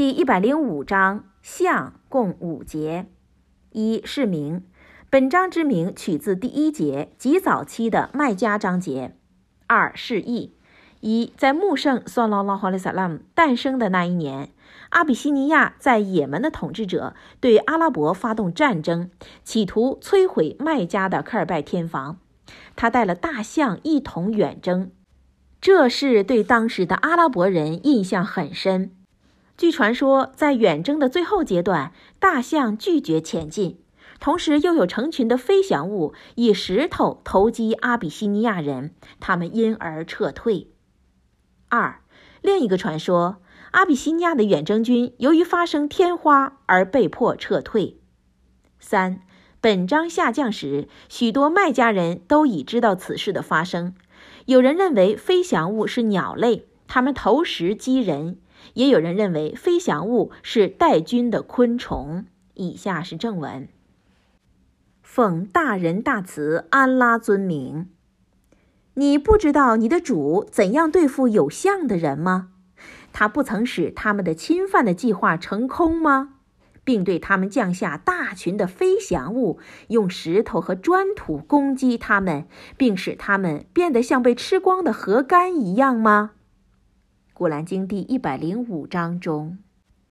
第一百零五章象共五节。一是名，本章之名取自第一节极早期的麦加章节。二是意。一，在穆圣（算拉拉哈里萨拉姆）诞生的那一年，阿比西尼亚在也门的统治者对阿拉伯发动战争，企图摧毁麦加的科尔拜天房。他带了大象一同远征，这事对当时的阿拉伯人印象很深。据传说，在远征的最后阶段，大象拒绝前进，同时又有成群的飞翔物以石头投击阿比西尼亚人，他们因而撤退。二，另一个传说，阿比西尼亚的远征军由于发生天花而被迫撤退。三，本章下降时，许多麦家人都已知道此事的发生。有人认为飞翔物是鸟类，它们投石击人；也有人认为飞翔物是带菌的昆虫。以下是正文：奉大仁大慈安拉尊名。你不知道你的主怎样对付有相的人吗？他不曾使他们的侵犯的计划成空吗？并对他们降下大群的飞翔物，用石头和砖土攻击他们，并使他们变得像被吃光的河干一样吗？古兰经第一百零五章中。